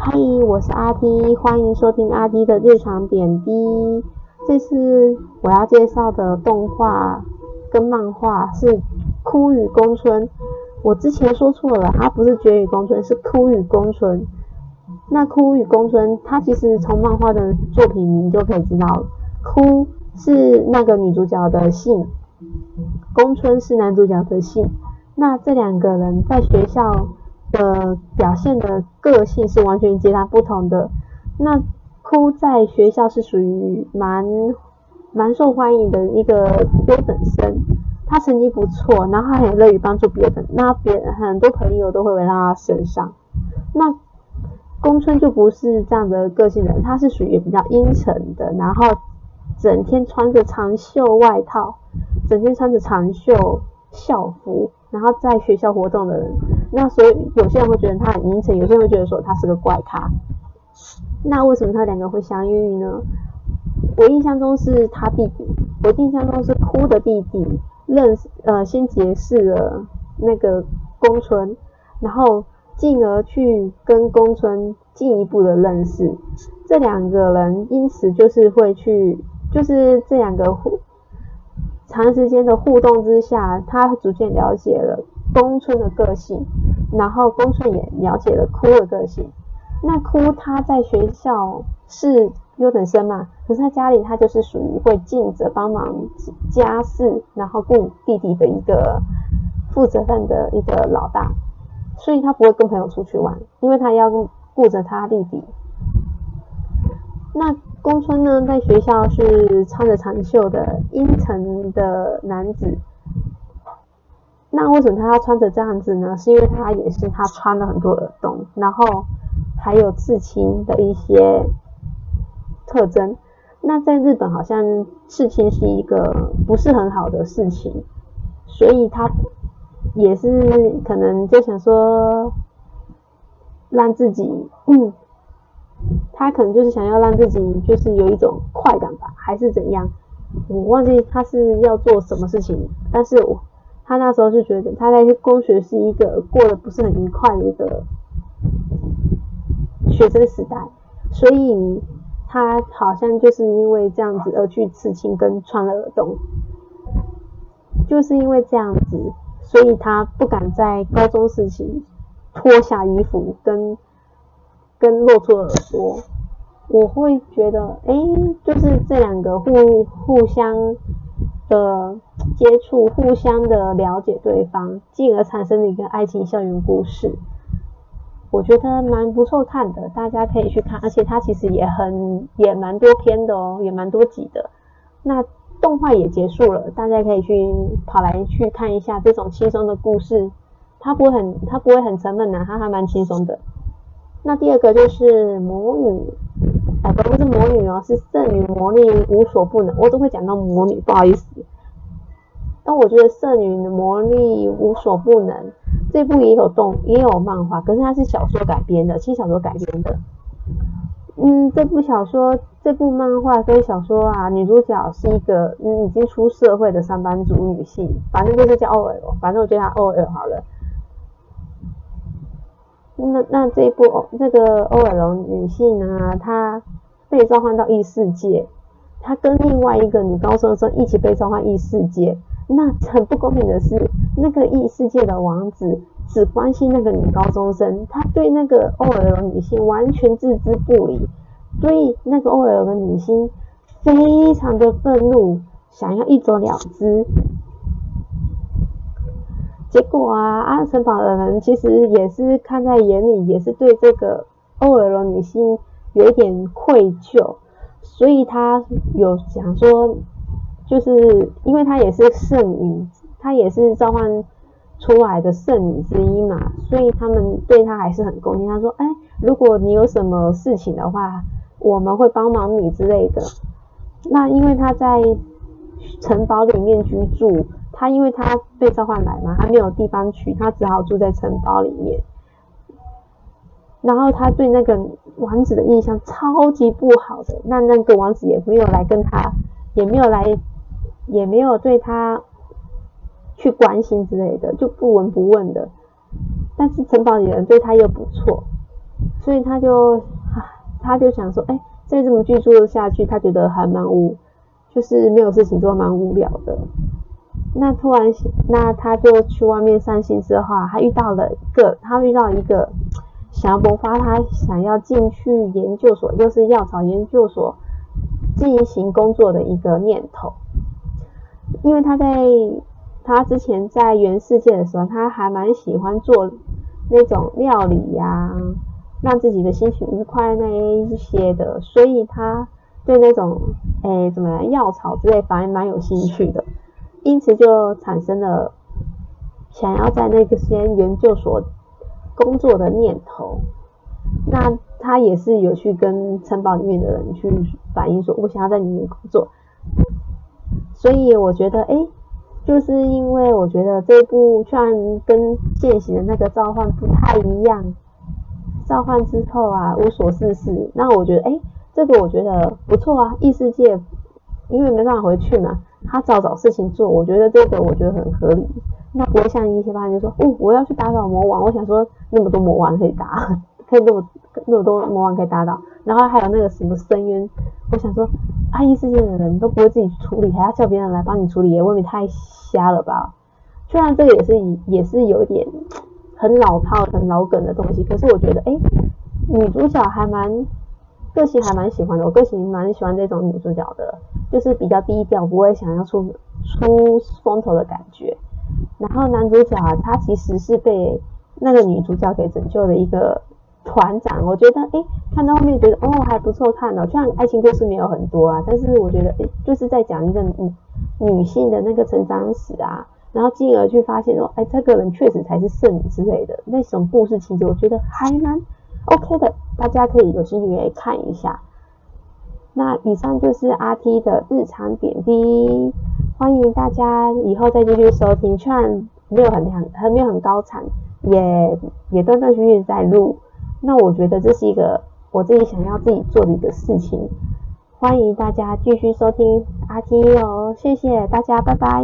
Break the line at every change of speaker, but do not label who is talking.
嗨，我是阿迪，欢迎收听阿迪的日常点滴。这次我要介绍的动画跟漫画是《枯雨宫村》。我之前说错了，它不是《绝雨宫村》，是《枯雨宫村》。那《枯雨宫村》它其实从漫画的作品名就可以知道，枯是那个女主角的姓，宫村是男主角的姓。那这两个人在学校。的表现的个性是完全截然不同的。那哭在学校是属于蛮蛮受欢迎的一个优等生，他成绩不错，然后他很乐于帮助别人，那别人很多朋友都会围绕他身上。那宫村就不是这样的个性人，他是属于比较阴沉的，然后整天穿着长袖外套，整天穿着长袖校服。然后在学校活动的人，那所以有些人会觉得他很阴沉，有些人会觉得说他是个怪咖。那为什么他两个会相遇呢？我印象中是他弟弟，我印象中是哭的弟弟认识呃先结识了那个宫村，然后进而去跟宫村进一步的认识。这两个人因此就是会去，就是这两个互。长时间的互动之下，他逐渐了解了宫村的个性，然后宫村也了解了哭的个性。那哭他在学校是优等生嘛，可是在家里他就是属于会尽责帮忙家事，然后顾弟弟的一个负责任的一个老大，所以他不会跟朋友出去玩，因为他要顾着他弟弟。那。宫村呢，在学校是穿着长袖的阴沉的男子。那为什么他要穿着这样子呢？是因为他也是他穿了很多耳洞，然后还有刺青的一些特征。那在日本好像刺青是一个不是很好的事情，所以他也是可能就想说让自己。他可能就是想要让自己就是有一种快感吧，还是怎样？我忘记他是要做什么事情，但是我他那时候就觉得他在工学是一个过得不是很愉快的一个学生时代，所以他好像就是因为这样子而去刺青跟穿了耳洞，就是因为这样子，所以他不敢在高中时期脱下衣服跟。跟露出耳朵，我会觉得，哎，就是这两个互互相的接触，互相的了解对方，进而产生的一个爱情校园故事，我觉得蛮不错看的，大家可以去看，而且它其实也很也蛮多篇的哦，也蛮多集的。那动画也结束了，大家可以去跑来去看一下这种轻松的故事，它不会很它不会很沉闷呐，它还蛮轻松的。那第二个就是魔女，哎，不是魔女哦，是圣女魔力无所不能。我都会讲到魔女，不好意思。但我觉得圣女的魔力无所不能，这部也有动，也有漫画，可是它是小说改编的，轻小说改编的。嗯，这部小说、这部漫画跟小说啊，女主角是一个嗯已经出社会的上班族女性，反正就是叫 OL，反正我叫她 OL 好了。那那这一部这个 OL 女性呢，她被召唤到异世界，她跟另外一个女高中生一起被召唤异世界。那很不公平的是，那个异世界的王子只关心那个女高中生，他对那个 OL 女性完全置之不理，所以那个 OL 的女性非常的愤怒，想要一走了之。结果啊，阿城堡的人其实也是看在眼里，也是对这个 OL 女性有一点愧疚，所以他有想说，就是因为她也是圣女，她也是召唤出来的圣女之一嘛，所以他们对她还是很恭敬。他说：“哎，如果你有什么事情的话，我们会帮忙你之类的。”那因为他在城堡里面居住。他因为他被召唤来嘛，他没有地方去，他只好住在城堡里面。然后他对那个王子的印象超级不好的，那那个王子也没有来跟他，也没有来，也没有对他去关心之类的，就不闻不问的。但是城堡里人对他又不错，所以他就他就想说，哎，再这么居住下去，他觉得还蛮无，就是没有事情做，蛮无聊的。那突然，那他就去外面散心之后，他遇到了一个，他遇到一个想要萌发他想要进去研究所，就是药草研究所进行工作的一个念头。因为他在他之前在原世界的时候，他还蛮喜欢做那种料理呀，让自己的心情愉快那一些的，所以他对那种诶怎么样药草之类反而蛮有兴趣的。因此就产生了想要在那个先研究所工作的念头。那他也是有去跟城堡里面的人去反映说，我想要在里面工作。所以我觉得，哎，就是因为我觉得这部虽然跟现行的那个召唤不太一样，召唤之后啊无所事事，那我觉得，哎，这个我觉得不错啊。异世界因为没办法回去嘛。他找找事情做，我觉得这个我觉得很合理。那不会像一些人就说，哦，我要去打倒魔王。我想说，那么多魔王可以打，可以那么那么多魔王可以打倒。然后还有那个什么深渊，我想说，阿异世界的人都不会自己处理，还要叫别人来帮你处理，也未免太瞎了吧？虽然这也是也是有一点很老套、很老梗的东西，可是我觉得，哎，女主角还蛮。个性还蛮喜欢的，我个性蛮喜欢这种女主角的，就是比较低调，不会想要出出风头的感觉。然后男主角啊，他其实是被那个女主角给拯救的一个团长。我觉得，哎，看到后面觉得哦还不错看哦，虽然爱情故事没有很多啊，但是我觉得，哎，就是在讲一个女女性的那个成长史啊，然后进而去发现说，哎，这个人确实才是圣女之类的那种故事情节，我觉得还蛮。OK 的，大家可以有兴趣可以看一下。那以上就是阿 T 的日常点滴，欢迎大家以后再继续收听。虽然没有很亮，还没有很高产，也也断断续续在录。那我觉得这是一个我自己想要自己做的一个事情。欢迎大家继续收听阿 T 哦，谢谢大家，拜拜。